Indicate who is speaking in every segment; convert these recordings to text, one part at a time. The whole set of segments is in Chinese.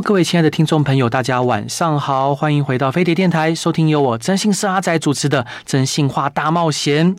Speaker 1: 各位亲爱的听众朋友，大家晚上好，欢迎回到飞碟电台，收听由我真心社阿仔主持的《真心话大冒险》。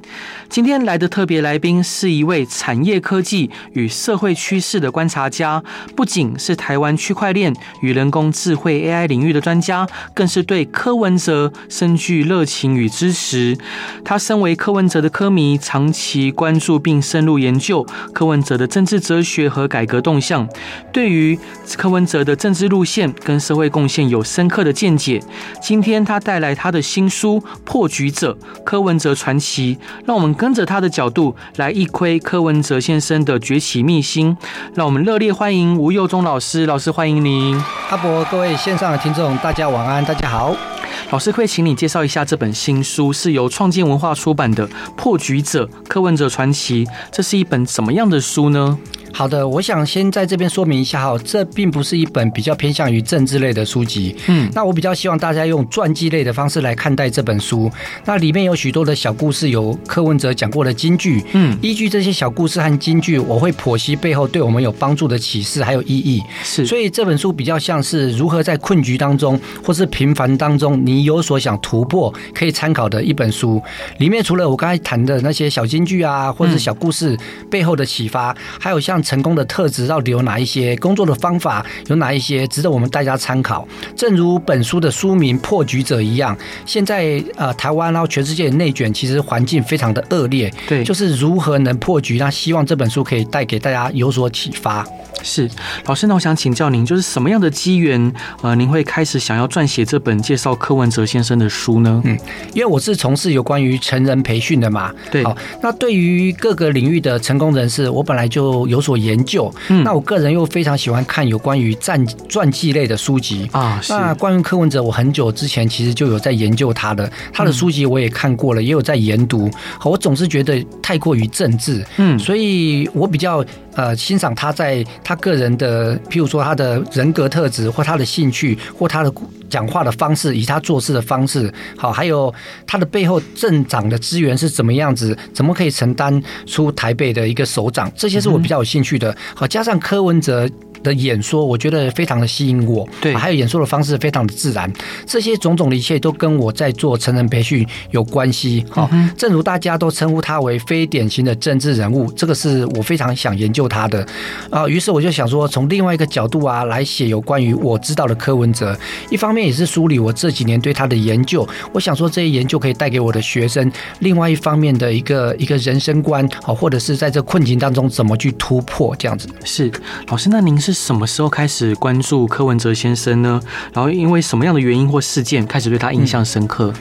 Speaker 1: 今天来的特别来宾是一位产业科技与社会趋势的观察家，不仅是台湾区块链与人工智慧 AI 领域的专家，更是对柯文哲深具热情与支持。他身为柯文哲的柯迷，长期关注并深入研究柯文哲的政治哲学和改革动向，对于柯文哲的政治路线跟社会贡献有深刻的见解。今天他带来他的新书《破局者：柯文哲传奇》，让我们跟着他的角度来一窥柯文哲先生的崛起秘辛。让我们热烈欢迎吴佑忠老师，老师欢迎您。
Speaker 2: 阿伯，各位线上的听众，大家晚安，大家好。
Speaker 1: 老师可以请你介绍一下这本新书，是由创建文化出版的《破局者：柯文哲传奇》，这是一本什么样的书呢？
Speaker 2: 好的，我想先在这边说明一下哈，这并不是一本比较偏向于政治类的书籍。嗯，那我比较希望大家用传记类的方式来看待这本书。那里面有许多的小故事，有柯文哲讲过的金句。嗯，依据这些小故事和金句，我会剖析背后对我们有帮助的启示还有意义。是，所以这本书比较像是如何在困局当中或是平凡当中，你有所想突破，可以参考的一本书。里面除了我刚才谈的那些小金句啊，或者是小故事背后的启发，还有像。成功的特质到底有哪一些？工作的方法有哪一些值得我们大家参考？正如本书的书名《破局者》一样，现在呃，台湾然后全世界内卷，其实环境非常的恶劣。对，就是如何能破局？那希望这本书可以带给大家有所启发。
Speaker 1: 是老师，那我想请教您，就是什么样的机缘，呃，您会开始想要撰写这本介绍课文哲先生的书呢？
Speaker 2: 嗯，因为我是从事有关于成人培训的嘛。对。好，那对于各个领域的成功人士，我本来就有所研究。嗯。那我个人又非常喜欢看有关于传传记类的书籍啊。是。那关于柯文哲，我很久之前其实就有在研究他的，他的书籍我也看过了，也有在研读。好，我总是觉得太过于政治。嗯。所以我比较。呃，欣赏他在他个人的，譬如说他的人格特质，或他的兴趣，或他的讲话的方式，以他做事的方式，好，还有他的背后镇长的资源是怎么样子，怎么可以承担出台北的一个首长，这些是我比较有兴趣的。好，加上柯文哲。的演说，我觉得非常的吸引我。对，还有演说的方式非常的自然，这些种种的一切都跟我在做成人培训有关系。好，正如大家都称呼他为非典型的政治人物，这个是我非常想研究他的啊。于是我就想说，从另外一个角度啊，来写有关于我知道的柯文哲。一方面也是梳理我这几年对他的研究，我想说这些研究可以带给我的学生另外一方面的一个一个人生观，好，或者是在这困境当中怎么去突破这样子。
Speaker 1: 是，老师，那您是？什么时候开始关注柯文哲先生呢？然后因为什么样的原因或事件开始对他印象深刻？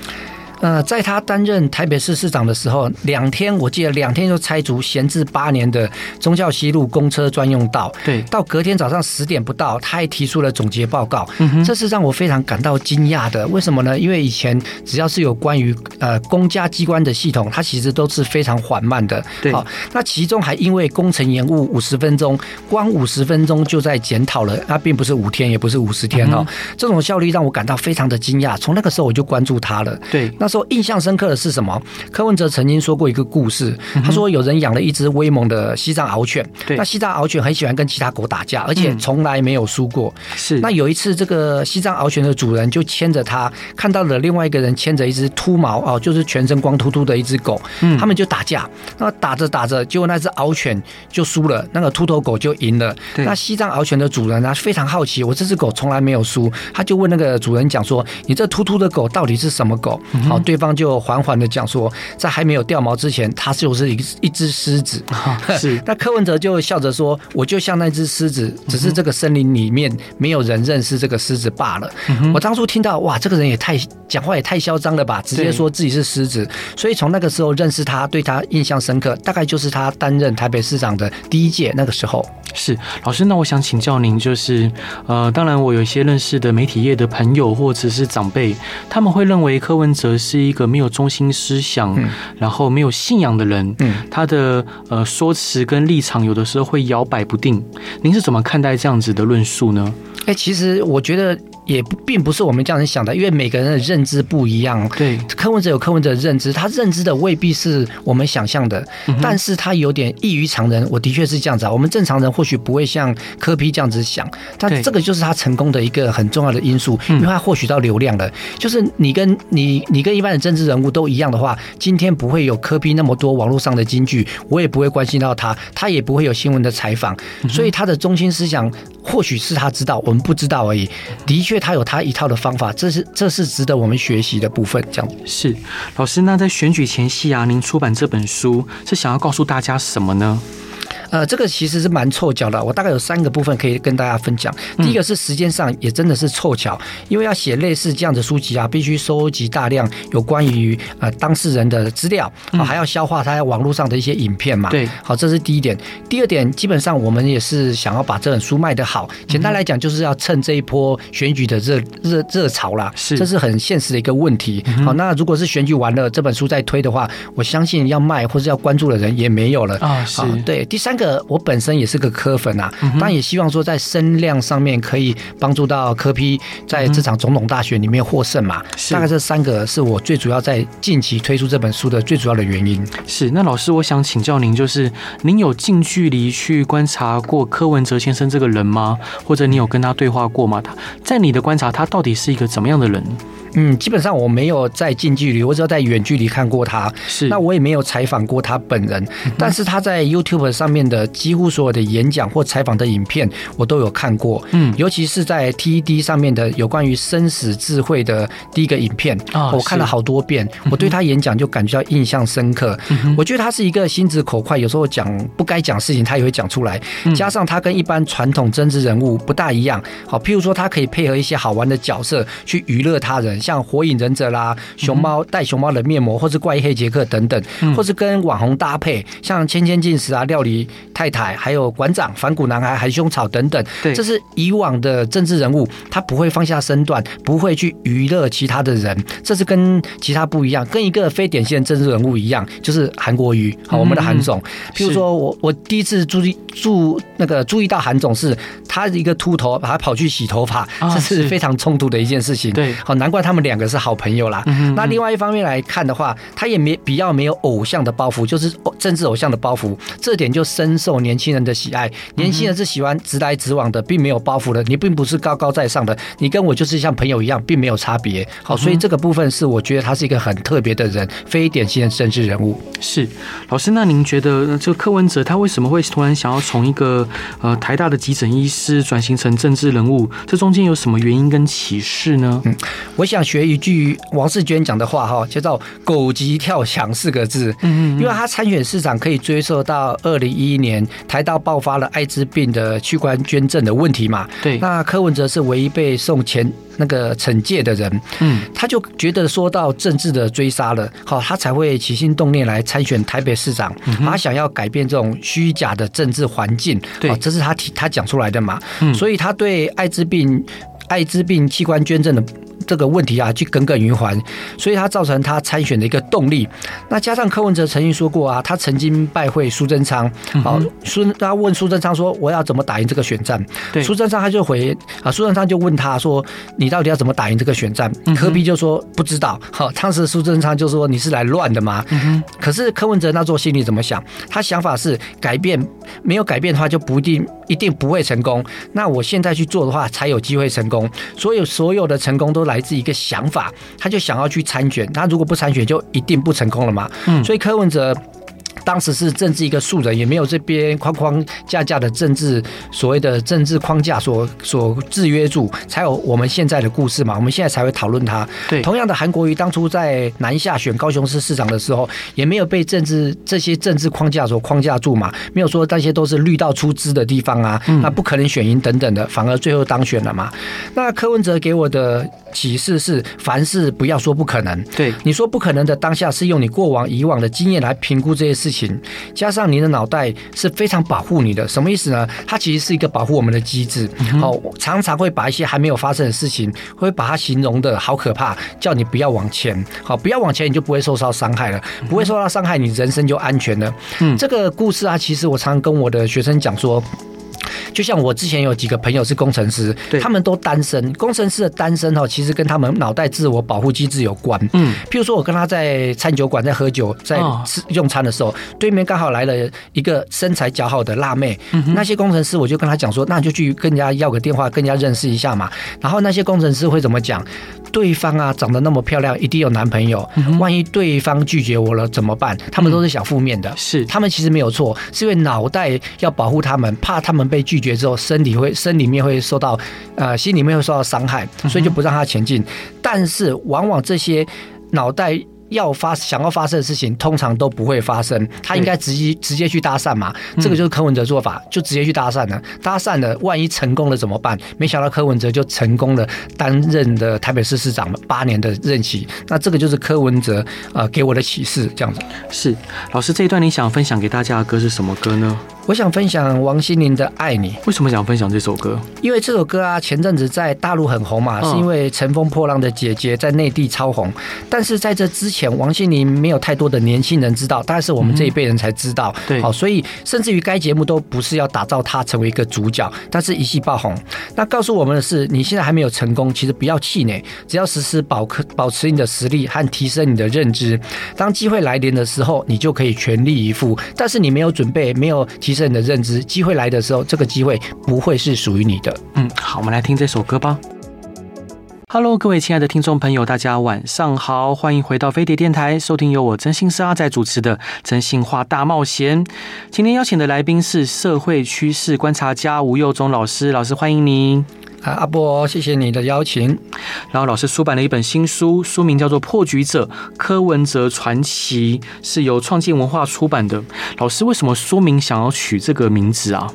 Speaker 2: 呃，在他担任台北市市长的时候，两天我记得两天就拆除闲置八年的忠孝西路公车专用道。对，到隔天早上十点不到，他还提出了总结报告。嗯哼，这是让我非常感到惊讶的。为什么呢？因为以前只要是有关于呃公家机关的系统，它其实都是非常缓慢的。对，好，那其中还因为工程延误五十分钟，光五十分钟就在检讨了，那并不是五天，也不是五十天哦。嗯、这种效率让我感到非常的惊讶。从那个时候我就关注他了。对，那。说印象深刻的是什么？柯文哲曾经说过一个故事，他说有人养了一只威猛的西藏獒犬，那西藏獒犬很喜欢跟其他狗打架，而且从来没有输过。是，那有一次这个西藏獒犬的主人就牵着它，看到了另外一个人牵着一只秃毛哦，就是全身光秃秃的一只狗，他们就打架。那打着打着，结果那只獒犬就输了，那个秃头狗就赢了。那西藏獒犬的主人呢，非常好奇，我这只狗从来没有输，他就问那个主人讲说：“你这秃秃的狗到底是什么狗？”好。对方就缓缓的讲说，在还没有掉毛之前，他就是一一只狮子。是，那柯文哲就笑着说，我就像那只狮子，只是这个森林里面没有人认识这个狮子罢了。我当初听到，哇，这个人也太讲话也太嚣张了吧，直接说自己是狮子。所以从那个时候认识他，对他印象深刻，大概就是他担任台北市长的第一届那个时候。
Speaker 1: 是老师，那我想请教您，就是呃，当然我有一些认识的媒体业的朋友或者是长辈，他们会认为柯文哲是一个没有中心思想，嗯、然后没有信仰的人，嗯，他的呃说辞跟立场有的时候会摇摆不定。您是怎么看待这样子的论述呢？
Speaker 2: 哎、欸，其实我觉得。也并不是我们这样子想的，因为每个人的认知不一样。
Speaker 1: 对，
Speaker 2: 柯文哲有柯文哲的认知，他认知的未必是我们想象的，嗯、但是他有点异于常人。我的确是这样子啊，我们正常人或许不会像柯批这样子想，但这个就是他成功的一个很重要的因素，因为他获取到流量了。就是你跟你你跟一般的政治人物都一样的话，今天不会有柯批那么多网络上的金句，我也不会关心到他，他也不会有新闻的采访，所以他的中心思想或许是他知道，我们不知道而已。的确。因为他有他一套的方法，这是这是值得我们学习的部分。这样
Speaker 1: 是老师，那在选举前夕啊，您出版这本书是想要告诉大家什么呢？
Speaker 2: 呃，这个其实是蛮凑巧的。我大概有三个部分可以跟大家分享。第一个是时间上也真的是凑巧，因为要写类似这样的书籍啊，必须收集大量有关于呃当事人的资料，还要消化他在网络上的一些影片嘛。对，好，这是第一点。第二点，基本上我们也是想要把这本书卖得好。简单来讲，就是要趁这一波选举的热热热潮啦。是，这是很现实的一个问题。好，那如果是选举完了，这本书再推的话，我相信要卖或者要关注的人也没有了啊。是，对。第三个。我本身也是个科粉啊，当然也希望说在声量上面可以帮助到科批在这场总统大选里面获胜嘛。大概这三个是我最主要在近期推出这本书的最主要的原因。
Speaker 1: 是，那老师，我想请教您，就是您有近距离去观察过柯文哲先生这个人吗？或者你有跟他对话过吗？他在你的观察，他到底是一个怎么样的人？
Speaker 2: 嗯，基本上我没有在近距离，我只有在远距离看过他。是，那我也没有采访过他本人，嗯、但是他在 YouTube 上面的几乎所有的演讲或采访的影片，我都有看过。嗯，尤其是在 TED 上面的有关于生死智慧的第一个影片，哦、我看了好多遍。我对他演讲就感觉到印象深刻。嗯、我觉得他是一个心直口快，有时候讲不该讲事情，他也会讲出来。加上他跟一般传统政治人物不大一样。好，譬如说他可以配合一些好玩的角色去娱乐他人。像火影忍者啦，熊猫戴熊猫的面膜，或是怪异黑杰克等等，或是跟网红搭配，像千千进食啊、料理太太，还有馆长、反骨男孩、含胸草等等。对，这是以往的政治人物，他不会放下身段，不会去娱乐其他的人，这是跟其他不一样，跟一个非典型的政治人物一样，就是韩国瑜，好，我们的韩总。譬如说我我第一次注意注那个注意到韩总是，他一个秃头，把他跑去洗头发，这是非常冲突的一件事情。对，好，难怪他。他们两个是好朋友啦。那另外一方面来看的话，他也没比较没有偶像的包袱，就是政治偶像的包袱，这点就深受年轻人的喜爱。年轻人是喜欢直来直往的，并没有包袱的。你并不是高高在上的，你跟我就是像朋友一样，并没有差别。好，所以这个部分是我觉得他是一个很特别的人，非典型的政治人物。
Speaker 1: 是老师，那您觉得这个柯文哲他为什么会突然想要从一个呃台大的急诊医师转型成政治人物？这中间有什么原因跟启示呢？嗯，
Speaker 2: 我想。学一句王世娟讲的话哈，叫做“狗急跳墙”四个字。嗯嗯，因为他参选市长可以追溯到二零一一年台大爆发了艾滋病的器官捐赠的问题嘛。对，那柯文哲是唯一被送前那个惩戒的人。嗯，他就觉得说到政治的追杀了，好，他才会起心动念来参选台北市长。他想要改变这种虚假的政治环境。对，这是他提他讲出来的嘛。嗯，所以他对艾滋病艾滋病器官捐赠的。这个问题啊，去耿耿于怀，所以他造成他参选的一个动力。那加上柯文哲曾经说过啊，他曾经拜会苏贞昌，好，苏他问苏贞昌说，我要怎么打赢这个选战？对，苏贞昌他就回啊，苏贞昌就问他说，你到底要怎么打赢这个选战？柯比就说不知道。好，当时苏贞昌就说你是来乱的吗？可是柯文哲那时候心里怎么想？他想法是改变，没有改变的话就不一定一定不会成功。那我现在去做的话，才有机会成功。所有所有的成功都来。来自一个想法，他就想要去参选。他如果不参选，就一定不成功了嘛。嗯，所以柯文哲当时是政治一个素人，也没有这边框框架架的政治所谓的政治框架所所制约住，才有我们现在的故事嘛。我们现在才会讨论它。
Speaker 1: 对，
Speaker 2: 同样的，韩国瑜当初在南下选高雄市市长的时候，也没有被政治这些政治框架所框架住嘛，没有说那些都是绿道出资的地方啊，那不可能选赢等等的，反而最后当选了嘛。那柯文哲给我的启示是，凡事不要说不可能。
Speaker 1: 对，
Speaker 2: 你说不可能的当下，是用你过往以往的经验来评估这些事情，加上你的脑袋是非常保护你的。什么意思呢？它其实是一个保护我们的机制。好，常常会把一些还没有发生的事情，会把它形容的好可怕，叫你不要往前。好，不要往前，你就不会受到伤害了，不会受到伤害，你人生就安全了。嗯，这个故事啊，其实我常常跟我的学生讲说。就像我之前有几个朋友是工程师，他们都单身。工程师的单身哈，其实跟他们脑袋自我保护机制有关。嗯，譬如说我跟他在餐酒馆在喝酒，在吃用餐的时候，对面刚好来了一个身材姣好的辣妹。那些工程师我就跟他讲说，那你就去跟人家要个电话，跟人家认识一下嘛。然后那些工程师会怎么讲？对方啊，长得那么漂亮，一定有男朋友。万一对方拒绝我了怎么办？他们都是想负面的。是，他们其实没有错，是因为脑袋要保护他们，怕他们被拒绝之后，身体会身里面会受到，呃，心里面会受到伤害，所以就不让他前进。但是往往这些脑袋。要发想要发生的事情，通常都不会发生。他应该直接直接去搭讪嘛，这个就是柯文哲做法，就直接去搭讪了。搭讪了，万一成功了怎么办？没想到柯文哲就成功了，担任的台北市市长八年的任期。那这个就是柯文哲呃给我的启示，这样子。
Speaker 1: 是老师，这一段你想分享给大家的歌是什么歌呢？
Speaker 2: 我想分享王心凌的《爱你》。
Speaker 1: 为什么想分享这首歌？因
Speaker 2: 为这首歌啊，前阵子在大陆很红嘛，是因为《乘风破浪的姐姐》在内地超红。但是在这之前，王心凌没有太多的年轻人知道，大概是我们这一辈人才知道。对，好，所以甚至于该节目都不是要打造她成为一个主角，但是一夕爆红。那告诉我们的是，你现在还没有成功，其实不要气馁，只要时时保可保持你的实力和提升你的认知。当机会来临的时候，你就可以全力以赴。但是你没有准备，没有提。提升你的认知，机会来的时候，这个机会不会是属于你的。
Speaker 1: 嗯，好，我们来听这首歌吧。Hello，各位亲爱的听众朋友，大家晚上好，欢迎回到飞碟电台，收听由我真心是阿仔主持的《真心话大冒险》。今天邀请的来宾是社会趋势观察家吴佑忠老师，老师欢迎您。
Speaker 2: 啊，阿波，谢谢你的邀请。
Speaker 1: 然后老师出版了一本新书，书名叫做《破局者：柯文哲传奇》，是由创建文化出版的。老师为什么书名想要取这个名字啊？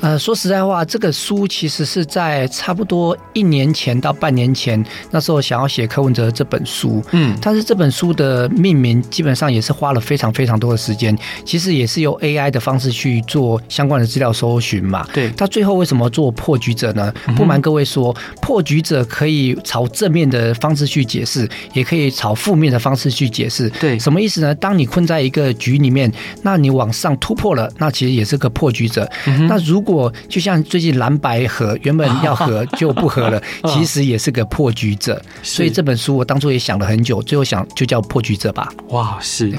Speaker 2: 呃，说实在话，这个书其实是在差不多一年前到半年前，那时候想要写柯文哲这本书。嗯，但是这本书的命名基本上也是花了非常非常多的时间，其实也是由 AI 的方式去做相关的资料搜寻嘛。对，他最后为什么做破局者呢？不瞒各位说，破局者可以朝正面的方式去解释，也可以朝负面的方式去解释。对，什么意思呢？当你困在一个局里面，那你往上突破了，那其实也是个破局者。那如果我就像最近蓝白合，原本要合 就不合了，其实也是个破局者。所以这本书我当初也想了很久，最后想就叫破局者吧。
Speaker 1: 哇，是。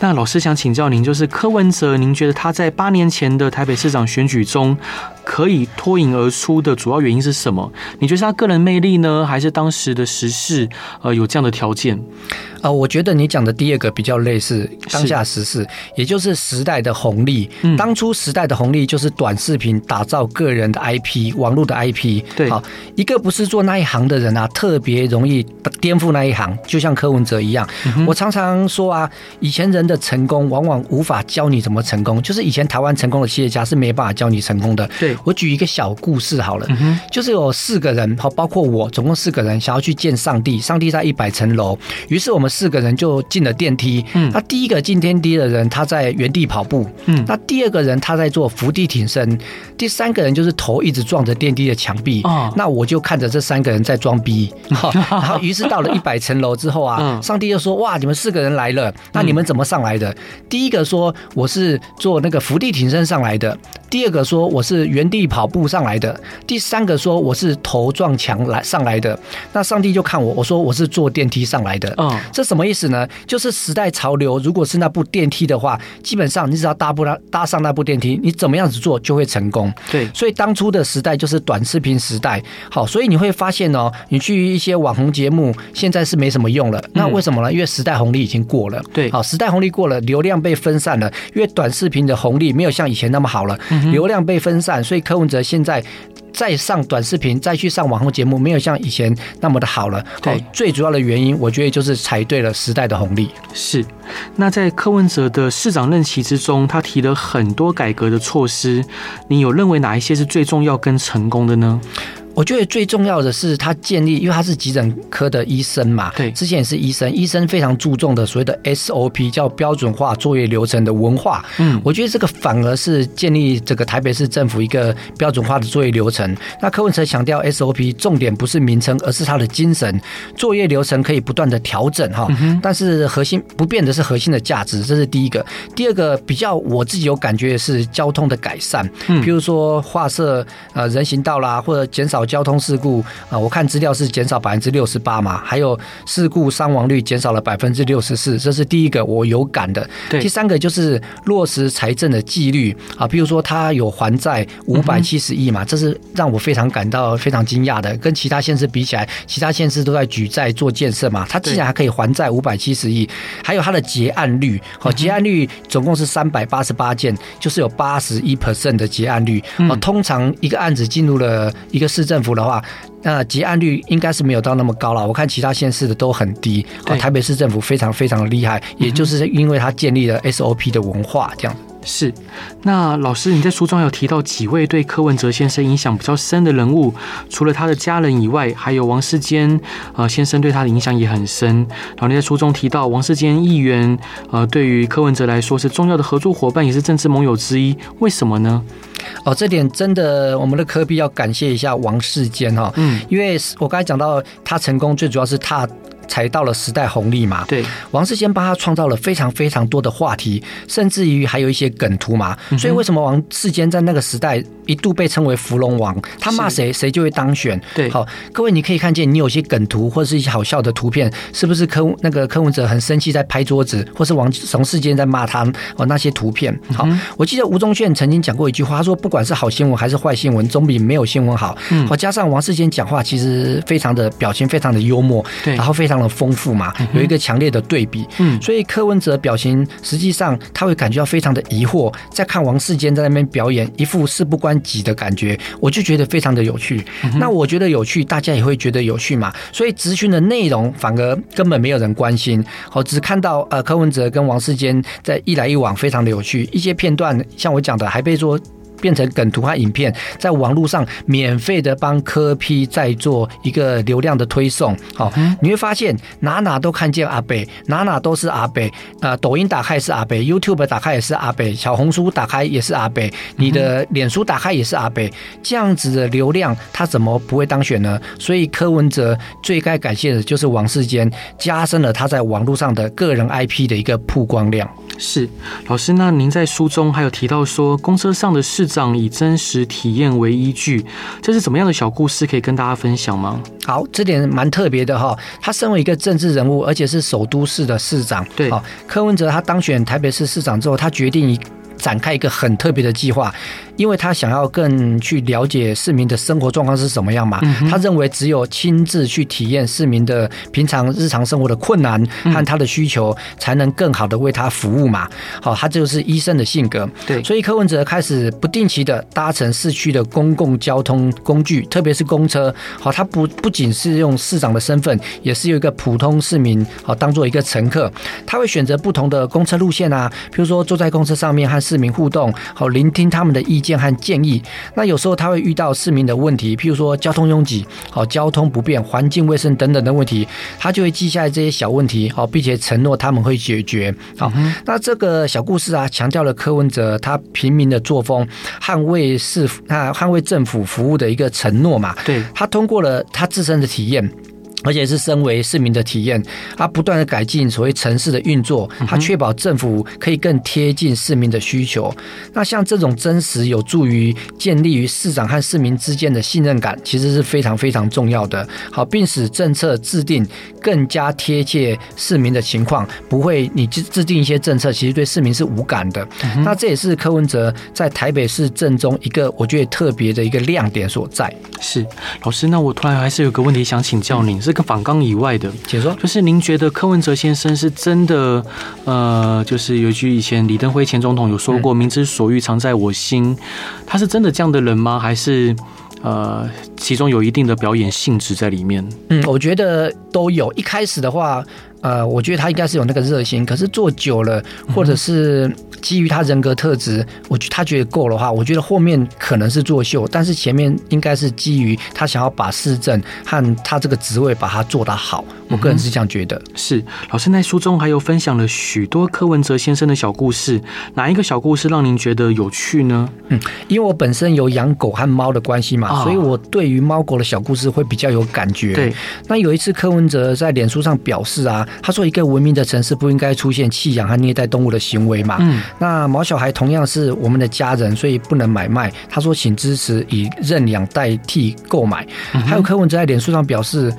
Speaker 1: 那老师想请教您，就是柯文哲，您觉得他在八年前的台北市长选举中可以脱颖而出的主要原因是什么？你觉得是他个人魅力呢，还是当时的时事呃有这样的条件？
Speaker 2: 啊，我觉得你讲的第二个比较类似当下时事，也就是时代的红利。当初时代的红利就是短视频打造个人的 IP，网络的 IP。对，好，一个不是做那一行的人啊，特别容易颠覆那一行。就像柯文哲一样，我常常说啊，以前人的成功往往无法教你怎么成功，就是以前台湾成功的企业家是没办法教你成功的。对，我举一个小故事好了，就是有四个人，好，包括我，总共四个人想要去见上帝，上帝在一百层楼，于是我们。四个人就进了电梯。嗯，那第一个进电梯的人，他在原地跑步。嗯，那第二个人他在做伏地挺身。第三个人就是头一直撞着电梯的墙壁。哦，那我就看着这三个人在装逼。好，然后于是到了一百层楼之后啊，上帝就说：“哇，你们四个人来了，那你们怎么上来的？”第一个说：“我是做那个伏地挺身上来的。”第二个说：“我是原原地跑步上来的，第三个说我是头撞墙来上来的。那上帝就看我，我说我是坐电梯上来的。嗯，这什么意思呢？就是时代潮流，如果是那部电梯的话，基本上你只要搭不搭搭上那部电梯，你怎么样子做就会成功。
Speaker 1: 对，
Speaker 2: 所以当初的时代就是短视频时代。好，所以你会发现哦，你去一些网红节目，现在是没什么用了。那为什么呢？因为时代红利已经过了。
Speaker 1: 对，
Speaker 2: 好，时代红利过了，流量被分散了，因为短视频的红利没有像以前那么好了，流量被分散，所以柯文哲现在再上短视频，再去上网红节目，没有像以前那么的好了。对，最主要的原因，我觉得就是踩对了时代的红利。
Speaker 1: 是，那在柯文哲的市长任期之中，他提了很多改革的措施，你有认为哪一些是最重要跟成功的呢？
Speaker 2: 我觉得最重要的是他建立，因为他是急诊科的医生嘛，
Speaker 1: 对，
Speaker 2: 之前也是医生，医生非常注重的所谓的 SOP，叫标准化作业流程的文化。嗯，我觉得这个反而是建立这个台北市政府一个标准化的作业流程。那柯文哲强调 SOP，重点不是名称，而是它的精神。作业流程可以不断的调整哈，但是核心不变的是核心的价值，这是第一个。第二个比较我自己有感觉的是交通的改善，嗯，比如说画设呃人行道啦，或者减少。交通事故啊，我看资料是减少百分之六十八嘛，还有事故伤亡率减少了百分之六十四，这是第一个我有感的。
Speaker 1: 对，
Speaker 2: 第三个就是落实财政的纪律啊，比如说他有还债五百七十亿嘛，这是让我非常感到非常惊讶的。跟其他县市比起来，其他县市都在举债做建设嘛，他竟然还可以还债五百七十亿，还有他的结案率，好，结案率总共是三百八十八件，就是有八十一 percent 的结案率啊。通常一个案子进入了一个市政府的话，那结案率应该是没有到那么高了。我看其他县市的都很低。台北市政府非常非常的厉害，也就是因为它建立了 SOP 的文化，这样。
Speaker 1: 是，那老师，你在书中有提到几位对柯文哲先生影响比较深的人物，除了他的家人以外，还有王世坚呃先生对他的影响也很深。然后你在书中提到王世坚议员，呃，对于柯文哲来说是重要的合作伙伴，也是政治盟友之一。为什么呢？
Speaker 2: 哦，这点真的，我们的科比要感谢一下王世坚哈，嗯，因为我刚才讲到他成功，最主要是他。踩到了时代红利嘛？
Speaker 1: 对，
Speaker 2: 王世坚帮他创造了非常非常多的话题，甚至于还有一些梗图嘛。所以为什么王世坚在那个时代一度被称为“芙蓉王”？他骂谁谁就会当选。
Speaker 1: 对，
Speaker 2: 好，各位你可以看见，你有些梗图或者是一些好笑的图片，是不是柯那个柯文哲很生气在拍桌子，或是王王世坚在骂他哦？那些图片，好，我记得吴宗宪曾经讲过一句话，他说不管是好新闻还是坏新闻，总比没有新闻好。嗯，好，加上王世坚讲话其实非常的表情非常的幽默，对，然后非常。丰富嘛，有一个强烈的对比，嗯，所以柯文哲表情实际上他会感觉到非常的疑惑，在看王世坚在那边表演一副事不关己的感觉，我就觉得非常的有趣。那我觉得有趣，大家也会觉得有趣嘛。所以咨询的内容反而根本没有人关心，好，只看到呃柯文哲跟王世坚在一来一往，非常的有趣。一些片段像我讲的，还被说。变成梗图和影片，在网络上免费的帮柯 P 在做一个流量的推送。好，你会发现哪哪都看见阿北，哪哪都是阿北。呃，抖音打开是阿北，YouTube 打开也是阿北，小红书打开也是阿北，你的脸书打开也是阿北。这样子的流量，他怎么不会当选呢？所以柯文哲最该感谢的就是王世坚，加深了他在网络上的个人 IP 的一个曝光量。
Speaker 1: 是，老师，那您在书中还有提到说，公车上的市长以真实体验为依据，这是怎么样的小故事可以跟大家分享吗？
Speaker 2: 好，这点蛮特别的哈。他身为一个政治人物，而且是首都市的市长，
Speaker 1: 对，好，
Speaker 2: 柯文哲他当选台北市市长之后，他决定展开一个很特别的计划。因为他想要更去了解市民的生活状况是什么样嘛，他认为只有亲自去体验市民的平常日常生活的困难和他的需求，才能更好的为他服务嘛。好，他就是医生的性格。
Speaker 1: 对，
Speaker 2: 所以柯文哲开始不定期的搭乘市区的公共交通工具，特别是公车。好，他不不仅是用市长的身份，也是有一个普通市民，好当做一个乘客。他会选择不同的公车路线啊，比如说坐在公车上面和市民互动，好聆听他们的意见。建和建议，那有时候他会遇到市民的问题，譬如说交通拥挤、好交通不便、环境卫生等等的问题，他就会记下来这些小问题，好，并且承诺他们会解决。好，那这个小故事啊，强调了柯文哲他平民的作风，捍卫市啊，捍卫政府服务的一个承诺嘛。
Speaker 1: 对，
Speaker 2: 他通过了他自身的体验。而且是身为市民的体验，它不断的改进所谓城市的运作，它确保政府可以更贴近市民的需求。那像这种真实有助于建立于市长和市民之间的信任感，其实是非常非常重要的。好，并使政策制定更加贴切市民的情况，不会你制制定一些政策，其实对市民是无感的。那这也是柯文哲在台北市政中一个我觉得特别的一个亮点所在。
Speaker 1: 是老师，那我突然还是有个问题想请教您，是。个访纲以外的，
Speaker 2: 请说
Speaker 1: 就是您觉得柯文哲先生是真的，呃，就是有一句以前李登辉前总统有说过“民之所欲，常在我心”，他是真的这样的人吗？还是呃，其中有一定的表演性质在里面？
Speaker 2: 嗯，我觉得都有。一开始的话，呃，我觉得他应该是有那个热心，可是做久了，或者是。基于他人格特质，我觉他觉得够的话，我觉得后面可能是作秀，但是前面应该是基于他想要把市政和他这个职位把它做得好。我个人是这样觉得。嗯、
Speaker 1: 是老师在书中还有分享了许多柯文哲先生的小故事，哪一个小故事让您觉得有趣呢？
Speaker 2: 嗯，因为我本身有养狗和猫的关系嘛，哦、所以我对于猫狗的小故事会比较有感觉。
Speaker 1: 对，
Speaker 2: 那有一次柯文哲在脸书上表示啊，他说一个文明的城市不应该出现弃养和虐待动物的行为嘛。嗯。那毛小孩同样是我们的家人，所以不能买卖。他说，请支持以认养代替购买。还有柯文哲在脸书上表示，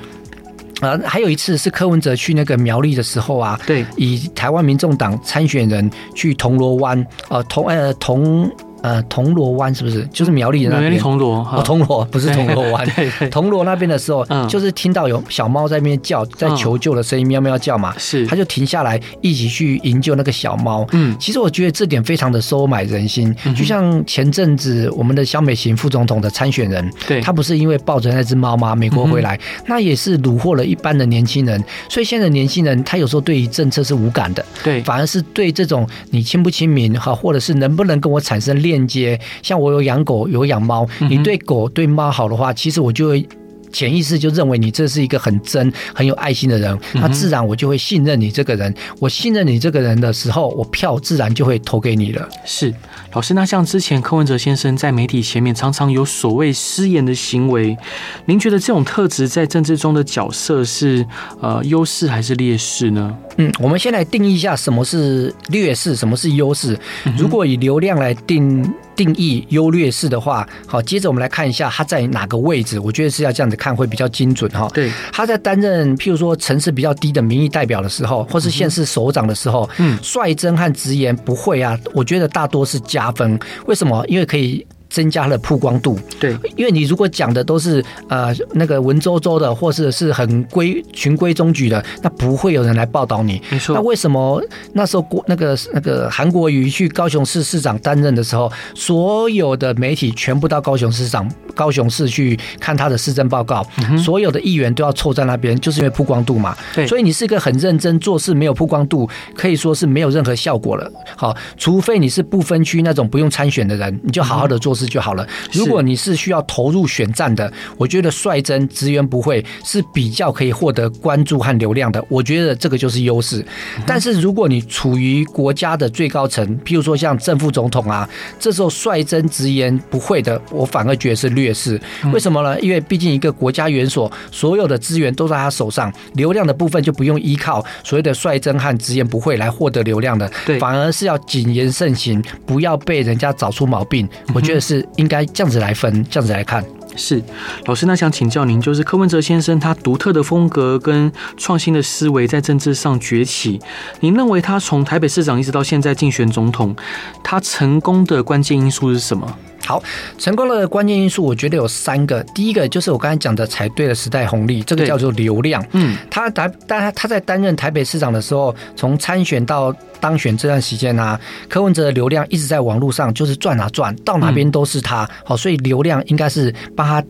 Speaker 2: 呃，还有一次是柯文哲去那个苗栗的时候啊，
Speaker 1: 对，
Speaker 2: 以台湾民众党参选人去铜锣湾，呃，铜呃铜。呃，铜锣湾是不是就是苗栗那边？
Speaker 1: 铜锣
Speaker 2: 哦，铜锣不是铜锣湾。铜锣那边的时候，就是听到有小猫在那边叫，在求救的声音，喵喵叫嘛。
Speaker 1: 是，
Speaker 2: 他就停下来一起去营救那个小猫。嗯，其实我觉得这点非常的收买人心。就像前阵子我们的萧美琴副总统的参选人，
Speaker 1: 对，
Speaker 2: 他不是因为抱着那只猫吗？美国回来，那也是虏获了一般的年轻人。所以现在年轻人他有时候对于政策是无感的，
Speaker 1: 对，
Speaker 2: 反而是对这种你亲不亲民哈，或者是能不能跟我产生恋。链接，像我有养狗有养猫，你对狗对猫好的话，其实我就会潜意识就认为你这是一个很真很有爱心的人，那自然我就会信任你这个人。我信任你这个人的时候，我票自然就会投给你了。
Speaker 1: 是老师，那像之前柯文哲先生在媒体前面常常有所谓失言的行为，您觉得这种特质在政治中的角色是呃优势还是劣势呢？
Speaker 2: 嗯，我们先来定义一下什么是劣势，什么是优势。如果以流量来定定义优劣势的话，好，接着我们来看一下他在哪个位置。我觉得是要这样子看会比较精准哈。
Speaker 1: 对，
Speaker 2: 他在担任譬如说层次比较低的民意代表的时候，或是县市首长的时候，嗯，率真和直言不讳啊，我觉得大多是加分。为什么？因为可以。增加了曝光度，
Speaker 1: 对，
Speaker 2: 因为你如果讲的都是呃那个文绉绉的，或者是很规循规中矩的，那不会有人来报道你。
Speaker 1: 没错。
Speaker 2: 那为什么那时候国那个那个韩国瑜去高雄市市长担任的时候，所有的媒体全部到高雄市长高雄市去看他的市政报告，嗯、所有的议员都要凑在那边，就是因为曝光度嘛。
Speaker 1: 对。
Speaker 2: 所以你是一个很认真做事，没有曝光度，可以说是没有任何效果了。好，除非你是不分区那种不用参选的人，你就好好的做事。就好了。如果你是需要投入选战的，我觉得率真直言不讳是比较可以获得关注和流量的。我觉得这个就是优势。但是如果你处于国家的最高层，譬如说像正副总统啊，这时候率真直言不讳的，我反而觉得是劣势。为什么呢？因为毕竟一个国家元首，所有的资源都在他手上，流量的部分就不用依靠所谓的率真和直言不讳来获得流量的，反而是要谨言慎行，不要被人家找出毛病。我觉得是。应该这样子来分，这样子来看。
Speaker 1: 是老师，那想请教您，就是柯文哲先生他独特的风格跟创新的思维在政治上崛起，您认为他从台北市长一直到现在竞选总统，他成功的关键因素是什么？
Speaker 2: 好，成功的关键因素，我觉得有三个。第一个就是我刚才讲的踩对了时代红利，这个叫做流量。嗯，他担，但他他在担任台北市长的时候，从参选到当选这段时间啊，柯文哲的流量一直在网络上就是转啊转，到哪边都是他。好，所以流量应该是帮他。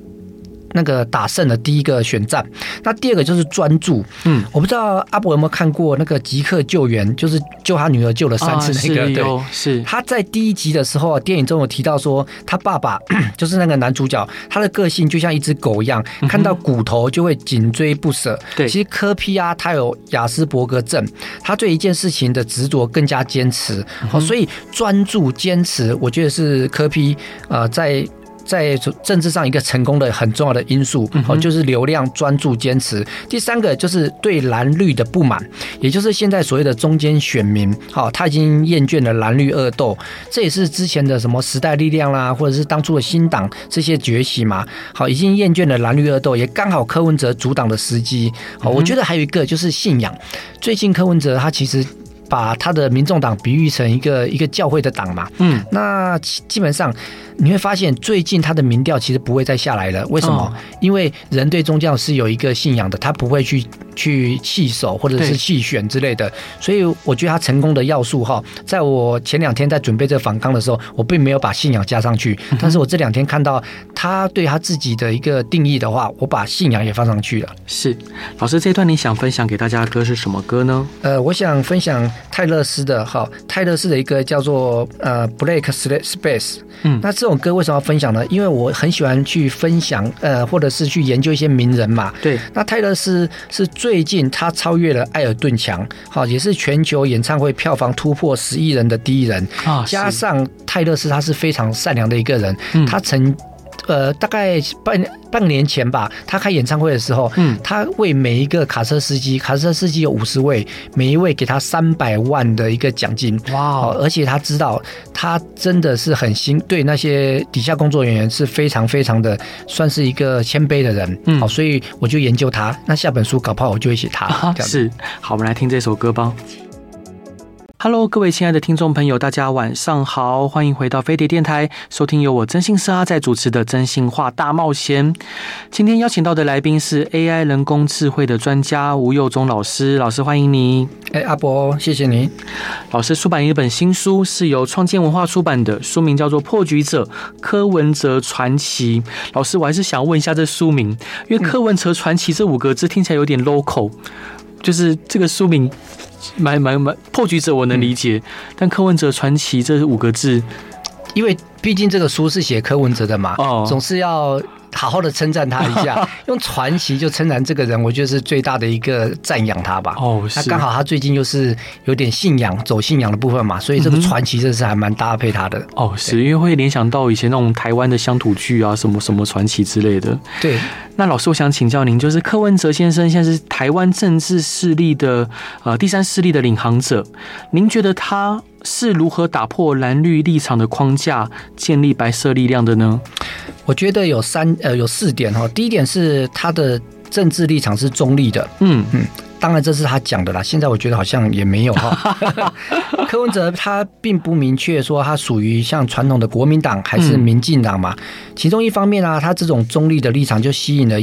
Speaker 2: 那个打胜的第一个选战，那第二个就是专注。嗯，我不知道阿伯有没有看过那个《即刻救援》，就是救他女儿救了三次那个。
Speaker 1: 啊、
Speaker 2: 对，
Speaker 1: 是
Speaker 2: 他在第一集的时候，电影中有提到说，他爸爸就是那个男主角，他的个性就像一只狗一样，看到骨头就会紧追不舍。对、嗯，其实科 P 啊，他有亚斯伯格症，他对一件事情的执着更加坚持。好、嗯，所以专注坚持，我觉得是科 P 呃在。在政治上一个成功的很重要的因素，哦，就是流量、专注、坚持。第三个就是对蓝绿的不满，也就是现在所谓的中间选民，好，他已经厌倦了蓝绿恶斗，这也是之前的什么时代力量啦，或者是当初的新党这些崛起嘛，好，已经厌倦了蓝绿恶斗，也刚好柯文哲阻挡的时机。好，我觉得还有一个就是信仰，最近柯文哲他其实。把他的民众党比喻成一个一个教会的党嘛，嗯，那基本上。你会发现，最近他的民调其实不会再下来了。为什么？哦、因为人对宗教是有一个信仰的，他不会去去弃守或者是弃选之类的。所以我觉得他成功的要素哈，在我前两天在准备这个访纲的时候，我并没有把信仰加上去。但是我这两天看到他对他自己的一个定义的话，我把信仰也放上去了。
Speaker 1: 是，老师，这段你想分享给大家的歌是什么歌呢？
Speaker 2: 呃，我想分享泰勒斯的哈，泰勒斯的一个叫做呃 Black Space。嗯，那这种歌为什么要分享呢？因为我很喜欢去分享，呃，或者是去研究一些名人嘛。
Speaker 1: 对，
Speaker 2: 那泰勒斯是最近他超越了艾尔顿强，好，也是全球演唱会票房突破十亿人的第一人啊。加上泰勒斯他是非常善良的一个人，嗯、他曾。呃，大概半半年前吧，他开演唱会的时候，嗯，他为每一个卡车司机，卡车司机有五十位，每一位给他三百万的一个奖金，哇！而且他知道，他真的是很心对那些底下工作人员是非常非常的，算是一个谦卑的人，嗯，好，所以我就研究他，那下本书搞不好我就会写他，啊，
Speaker 1: 是，好，我们来听这首歌吧。Hello，各位亲爱的听众朋友，大家晚上好，欢迎回到飞碟电台，收听由我征信社阿仔主持的《真心话大冒险》。今天邀请到的来宾是 AI 人工智慧的专家吴佑忠老师，老师欢迎你。
Speaker 2: 哎，阿伯，谢谢你。
Speaker 1: 老师出版一本新书，是由创建文化出版的，书名叫做《破局者：柯文哲传奇》。老师，我还是想问一下这书名，因为“柯文哲传奇”这五个字听起来有点 local，就是这个书名。蛮蛮蛮破局者我能理解，嗯、但柯文哲传奇这五个字，
Speaker 2: 因为毕竟这个书是写柯文哲的嘛，哦，总是要。好好的称赞他一下，用传奇就称赞这个人，我觉得是最大的一个赞扬他吧。哦，那刚好他最近又是有点信仰，走信仰的部分嘛，所以这个传奇真是还蛮搭配他的。嗯、哦，
Speaker 1: 是因为会联想到以前那种台湾的乡土剧啊，什么什么传奇之类的。
Speaker 2: 对，
Speaker 1: 那老师，我想请教您，就是柯文哲先生现在是台湾政治势力的呃第三势力的领航者，您觉得他是如何打破蓝绿立场的框架，建立白色力量的呢？
Speaker 2: 我觉得有三呃有四点哈，第一点是他的政治立场是中立的，嗯嗯。当然这是他讲的啦，现在我觉得好像也没有哈。柯文哲他并不明确说他属于像传统的国民党还是民进党嘛。其中一方面啊，他这种中立的立场就吸引了，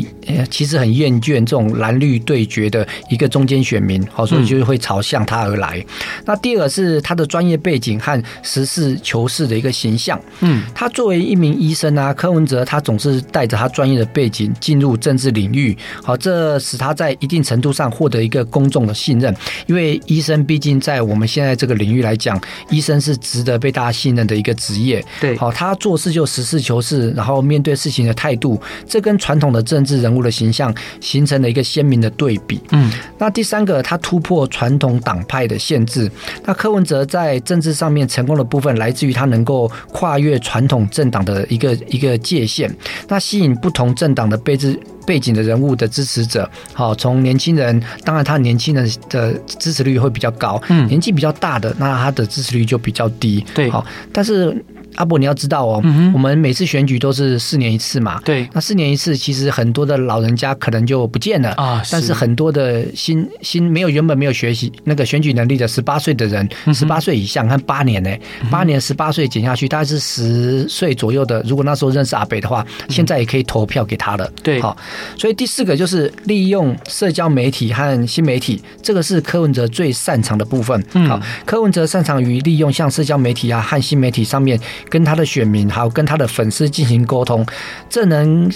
Speaker 2: 其实很厌倦这种蓝绿对决的一个中间选民，好，所以就会朝向他而来。那第二个是他的专业背景和实事求是的一个形象。嗯，他作为一名医生啊，柯文哲他总是带着他专业的背景进入政治领域，好，这使他在一定程度上获得一个。一个公众的信任，因为医生毕竟在我们现在这个领域来讲，医生是值得被大家信任的一个职业。
Speaker 1: 对，
Speaker 2: 好，他做事就实事求是，然后面对事情的态度，这跟传统的政治人物的形象形成了一个鲜明的对比。嗯，那第三个，他突破传统党派的限制。那柯文哲在政治上面成功的部分，来自于他能够跨越传统政党的一个一个界限，那吸引不同政党的被支。背景的人物的支持者，好，从年轻人，当然他年轻人的支持率会比较高，嗯，年纪比较大的，那他的支持率就比较低，
Speaker 1: 对，
Speaker 2: 好，但是。阿伯，你要知道哦，我们每次选举都是四年一次嘛。
Speaker 1: 对，
Speaker 2: 那四年一次，其实很多的老人家可能就不见了啊。但是很多的新新没有原本没有学习那个选举能力的十八岁的人，十八岁以下，看八年呢，八年十八岁减下去，大概是十岁左右的。如果那时候认识阿北的话，现在也可以投票给他了。
Speaker 1: 对，
Speaker 2: 好，所以第四个就是利用社交媒体和新媒体，这个是柯文哲最擅长的部分。好，柯文哲擅长于利用像社交媒体啊和新媒体上面。跟他的选民还有跟他的粉丝进行沟通，这能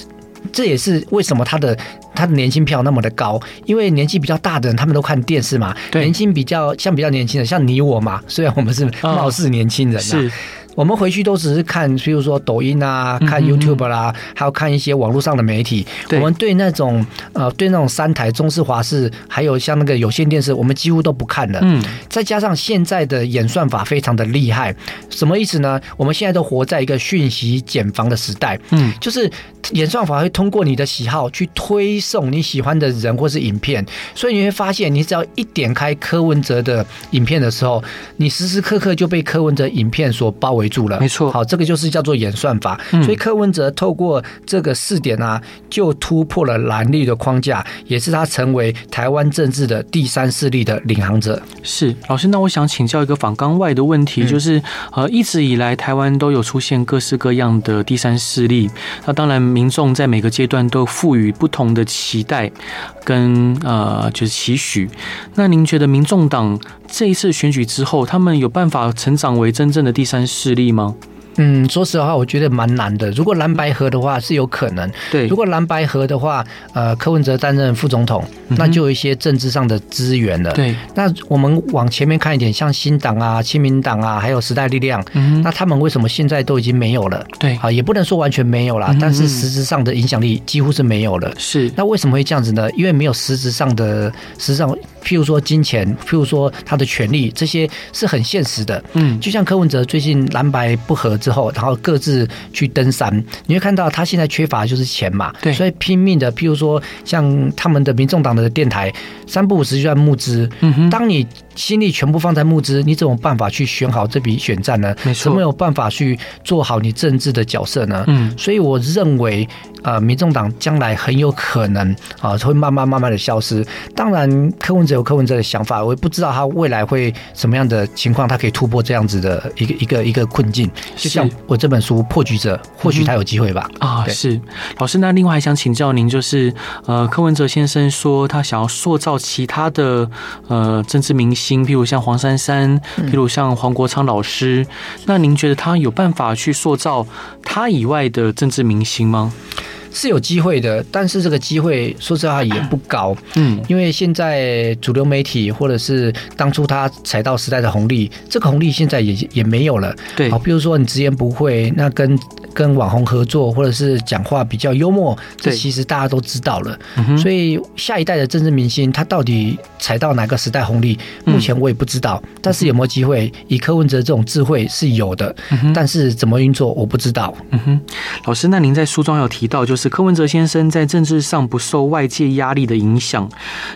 Speaker 2: 这也是为什么他的他的年轻票那么的高，因为年纪比较大的人他们都看电视嘛，对。年轻比较像比较年轻的像你我嘛，虽然我们是貌似年轻人，啊，是我们回去都只是看，比如说抖音啊，看 YouTube 啦，还有看一些网络上的媒体。我们对那种呃，对那种三台中视、华视，还有像那个有线电视，我们几乎都不看了。嗯，再加上现在的演算法非常的厉害，什么意思呢？我们现在都活在一个讯息茧房的时代。嗯，就是演算法会通过你的喜好去推送你喜欢的人或是影片，所以你会发现，你只要一点开柯文哲的影片的时候，你时时刻刻就被柯文哲影片所包围住了。
Speaker 1: 没错，
Speaker 2: 好，这个就是叫做演算法。所以柯文哲透过这个试点啊，就突破了蓝绿的框架，也是他成为台湾政治的第三势力的领航者。
Speaker 1: 是老师，那我想请教一个访纲外的问题，就是呃，一直以来台湾都有出现各式各样的第三势力，那当然民众在每个阶段都赋予不同的期待跟呃就是期许。那您觉得民众党这一次选举之后，他们有办法成长为真正的第三势力吗？
Speaker 2: 嗯，说实话，我觉得蛮难的。如果蓝白合的话，是有可能。
Speaker 1: 对，
Speaker 2: 如果蓝白合的话，呃，柯文哲担任副总统，那就有一些政治上的资源了。
Speaker 1: 对，
Speaker 2: 那我们往前面看一点，像新党啊、亲民党啊，还有时代力量，嗯，那他们为什么现在都已经没有了？
Speaker 1: 对，
Speaker 2: 啊，也不能说完全没有了，但是实质上的影响力几乎是没有了。
Speaker 1: 是，
Speaker 2: 那为什么会这样子呢？因为没有实质上的，实质上，譬如说金钱，譬如说他的权利，这些是很现实的。嗯，就像柯文哲最近蓝白不合。之后，然后各自去登山，你会看到他现在缺乏的就是钱嘛，
Speaker 1: 对，
Speaker 2: 所以拼命的，譬如说像他们的民众党的电台，三不五时就在募资。嗯哼，当你心力全部放在募资，你怎么办法去选好这笔选战呢？
Speaker 1: 没错，
Speaker 2: 怎么有办法去做好你政治的角色呢？嗯，所以我认为，呃，民众党将来很有可能啊，会慢慢慢慢的消失。当然，柯文哲有柯文哲的想法，我也不知道他未来会什么样的情况，他可以突破这样子的一个一个一个困境。就像我这本书《破局者》，或许他有机会吧？
Speaker 1: 啊、嗯，是老师。那另外还想请教您，就是呃，柯文哲先生说他想要塑造其他的呃政治明星，譬如像黄珊珊，譬如像黄国昌老师。嗯、那您觉得他有办法去塑造他以外的政治明星吗？
Speaker 2: 是有机会的，但是这个机会说实话也不高。嗯，因为现在主流媒体或者是当初他踩到时代的红利，这个红利现在也也没有了。
Speaker 1: 对，
Speaker 2: 好，比如说你直言不讳，那跟跟网红合作，或者是讲话比较幽默，这其实大家都知道了。所以下一代的政治明星，他到底踩到哪个时代红利，目前我也不知道。但是有没有机会？以柯文哲这种智慧是有的，但是怎么运作我不知道。
Speaker 1: 嗯哼，老师，那您在书中有提到，就是。柯文哲先生在政治上不受外界压力的影响，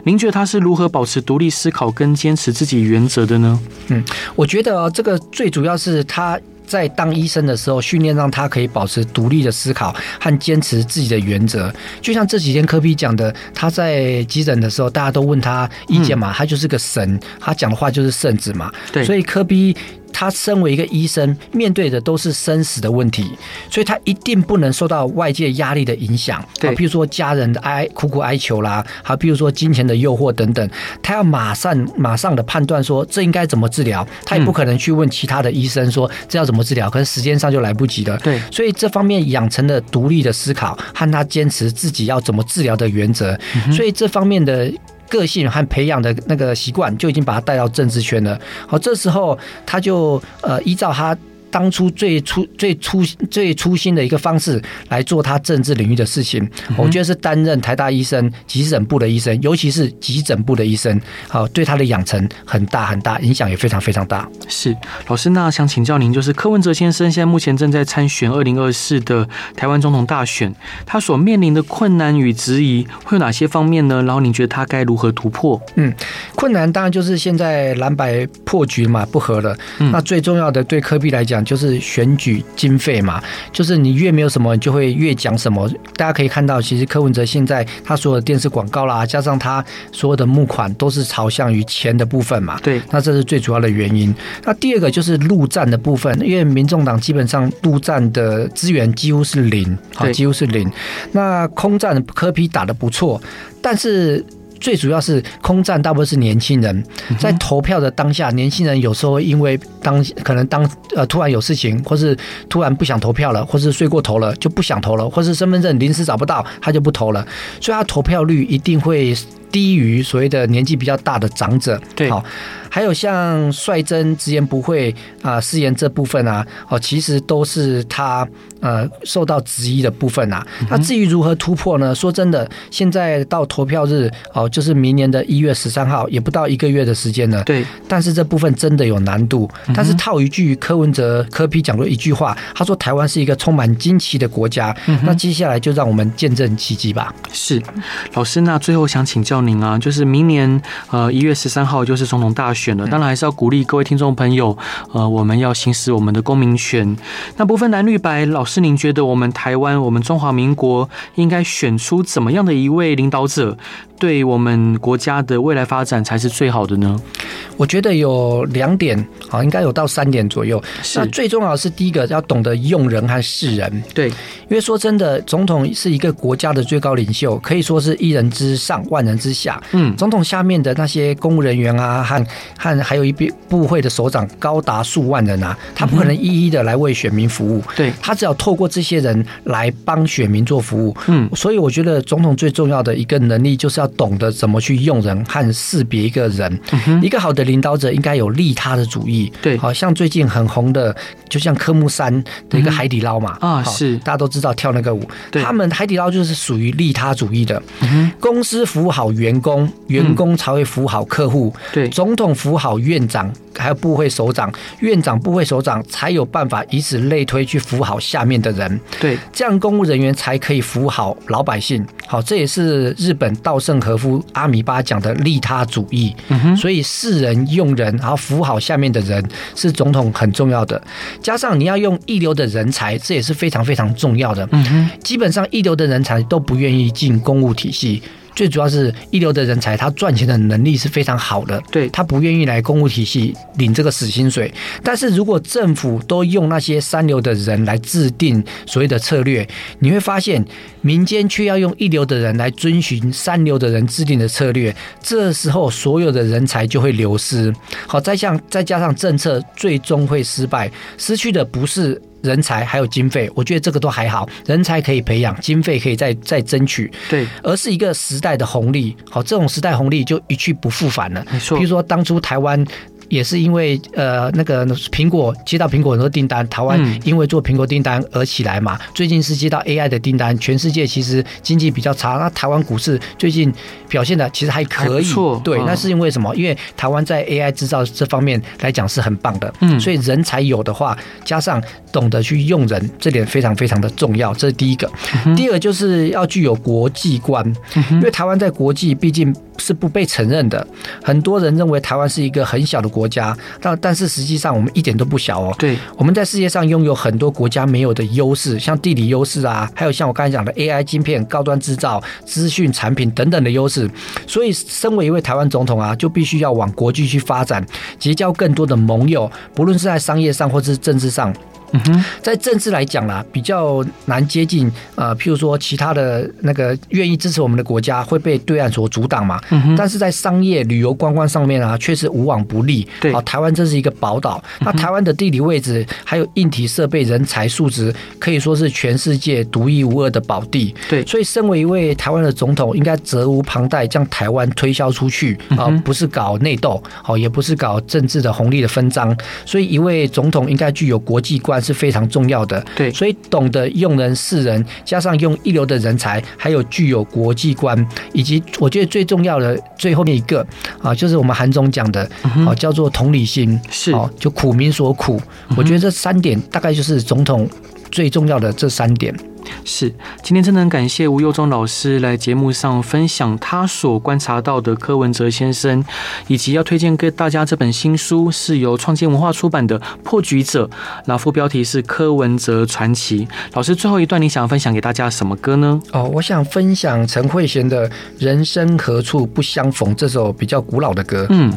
Speaker 1: 您觉得他是如何保持独立思考跟坚持自己原则的呢？
Speaker 2: 嗯，我觉得这个最主要是他在当医生的时候训练，让他可以保持独立的思考和坚持自己的原则。就像这几天科比讲的，他在急诊的时候，大家都问他意见嘛，他就是个神，他讲的话就是圣旨嘛。
Speaker 1: 对，
Speaker 2: 所以柯 P。他身为一个医生，面对的都是生死的问题，所以他一定不能受到外界压力的影响。对，比如说家人的哀苦苦哀求啦，好，比如说金钱的诱惑等等，他要马上马上的判断说这应该怎么治疗，他也不可能去问其他的医生说这要怎么治疗，可是时间上就来不及了。
Speaker 1: 对，
Speaker 2: 所以这方面养成了独立的思考和他坚持自己要怎么治疗的原则，所以这方面的。个性和培养的那个习惯，就已经把他带到政治圈了。好，这时候他就呃依照他。当初最初最初最初心的一个方式来做他政治领域的事情，我觉得是担任台大医生急诊部的医生，尤其是急诊部的医生，好，对他的养成很大很大，影响也非常非常大。
Speaker 1: 是老师，那想请教您，就是柯文哲先生现在目前正在参选二零二四的台湾总统大选，他所面临的困难与质疑会有哪些方面呢？然后您觉得他该如何突破？
Speaker 2: 嗯，困难当然就是现在蓝白破局嘛，不合了。那最重要的对科比来讲。就是选举经费嘛，就是你越没有什么，你就会越讲什么。大家可以看到，其实柯文哲现在他所有的电视广告啦，加上他所有的募款，都是朝向于钱的部分嘛。
Speaker 1: 对，
Speaker 2: 那这是最主要的原因。那第二个就是陆战的部分，因为民众党基本上陆战的资源几乎是零，啊，几乎是零。那空战柯批打得不错，但是。最主要是空战，大部分是年轻人，在投票的当下，年轻人有时候因为当可能当呃突然有事情，或是突然不想投票了，或是睡过头了就不想投了，或是身份证临时找不到，他就不投了，所以他投票率一定会低于所谓的年纪比较大的长者。
Speaker 1: 对，好，
Speaker 2: 还有像率真直言不讳啊，誓言这部分啊，哦，其实都是他呃受到质疑的部分啊。那至于如何突破呢？说真的，现在到投票日哦，就是明年的一月十三号，也不到一个月的时间了。
Speaker 1: 对，
Speaker 2: 但是这部分真的有难度。但是套一句柯文哲柯批讲过一句话，他说台湾是一个充满惊奇的国家。那接下来就让我们见证奇迹吧。
Speaker 1: 是，老师，那最后想请教您啊，就是明年呃一月十三号就是总统大选了，当然还是要鼓励各位听众朋友，呃，我们要行使我们的公民权。那不分蓝绿白，老师您觉得我们台湾，我们中华民国应该选出怎么样的一位领导者？对我们国家的未来发展才是最好的呢？
Speaker 2: 我觉得有两点啊，应该有到三点左右。那最重要的是第一个，要懂得用人和事人。
Speaker 1: 对，
Speaker 2: 因为说真的，总统是一个国家的最高领袖，可以说是一人之上，万人之下。嗯，总统下面的那些公务人员啊，和和还有一部部会的首长，高达数万人啊，他不可能一一的来为选民服务。对，他只要透过这些人来帮选民做服务。嗯，所以我觉得总统最重要的一个能力就是要。懂得怎么去用人和识别一个人，一个好的领导者应该有利他的主义。对，好像最近很红的，就像科目三的一个海底捞嘛，啊，是。大家都知道跳那个舞，他们海底捞就是属于利他主义的。公司服务好员工，员工才会服务好客户。对，总统服务好院长，还有部会首长，院长、部会首长才有办法以此类推去服务好下面的人。对，这样公务人员才可以服务好老百姓。好，这也是日本稻盛和夫阿米巴讲的利他主义。所以世人用人，然后服务好下面的人，是总统很重要的。加上你要用一流的人才，这也是非常非常重要的。基本上一流的人才都不愿意进公务体系。最主要是一流的人才，他赚钱的能力是非常好的，对，他不愿意来公务体系领这个死薪水。但是如果政府都用那些三流的人来制定所谓的策略，你会发现民间却要用一流的人来遵循三流的人制定的策略，这时候所有的人才就会流失。好，再像再加上政策最终会失败，失去的不是。人才还有经费，我觉得这个都还好，人才可以培养，经费可以再再争取，对，而是一个时代的红利。好，这种时代红利就一去不复返了。没错，比如说当初台湾。也是因为呃那个苹果接到苹果很多订单，台湾因为做苹果订单而起来嘛。最近是接到 AI 的订单，全世界其实经济比较差，那台湾股市最近表现的其实还可以。错，对，那是因为什么？因为台湾在 AI 制造这方面来讲是很棒的，嗯，所以人才有的话，加上懂得去用人，这点非常非常的重要。这是第一个。第二个就是要具有国际观，因为台湾在国际毕竟是不被承认的，很多人认为台湾是一个很小的国。国家，但但是实际上我们一点都不小哦。对，我们在世界上拥有很多国家没有的优势，像地理优势啊，还有像我刚才讲的 AI 晶片、高端制造、资讯产品等等的优势。所以，身为一位台湾总统啊，就必须要往国际去发展，结交更多的盟友，不论是在商业上或是政治上。在政治来讲啦，比较难接近。呃，譬如说，其他的那个愿意支持我们的国家会被对岸所阻挡嘛。嗯哼。但是在商业、旅游、观光上面啊，却是无往不利。对。啊，台湾这是一个宝岛。那台湾的地理位置，还有硬体设备、人才素质，可以说是全世界独一无二的宝地。对。所以，身为一位台湾的总统，应该责无旁贷，将台湾推销出去啊，不是搞内斗，哦，也不是搞政治的红利的分赃。所以，一位总统应该具有国际观。是非常重要的，对，所以懂得用人是人，加上用一流的人才，还有具有国际观，以及我觉得最重要的最后面一个啊，就是我们韩总讲的，啊，叫做同理心，是，就苦民所苦。我觉得这三点大概就是总统最重要的这三点。
Speaker 1: 是，今天真的很感谢吴佑忠老师来节目上分享他所观察到的柯文哲先生，以及要推荐给大家这本新书，是由创建文化出版的《破局者》，那副标题是《柯文哲传奇》。老师最后一段，你想要分享给大家什么歌呢？
Speaker 2: 哦，我想分享陈慧娴的《人生何处不相逢》这首比较古老的歌。嗯。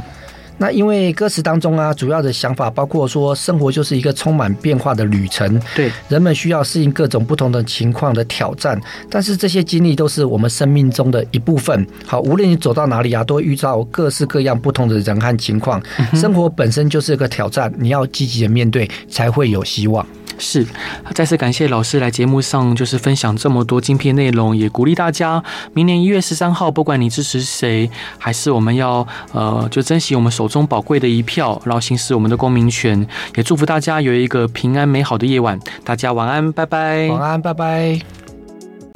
Speaker 2: 那因为歌词当中啊，主要的想法包括说，生活就是一个充满变化的旅程，对，人们需要适应各种不同的情况的挑战，但是这些经历都是我们生命中的一部分。好，无论你走到哪里啊，都会遇到各式各样不同的人和情况。生活本身就是一个挑战，你要积极的面对，才会有希望。
Speaker 1: 是，再次感谢老师来节目上，就是分享这么多精辟内容，也鼓励大家，明年一月十三号，不管你支持谁，还是我们要呃，就珍惜我们手中宝贵的一票，然后行使我们的公民权，也祝福大家有一个平安美好的夜晚。大家晚安，拜拜。
Speaker 2: 晚安，拜拜。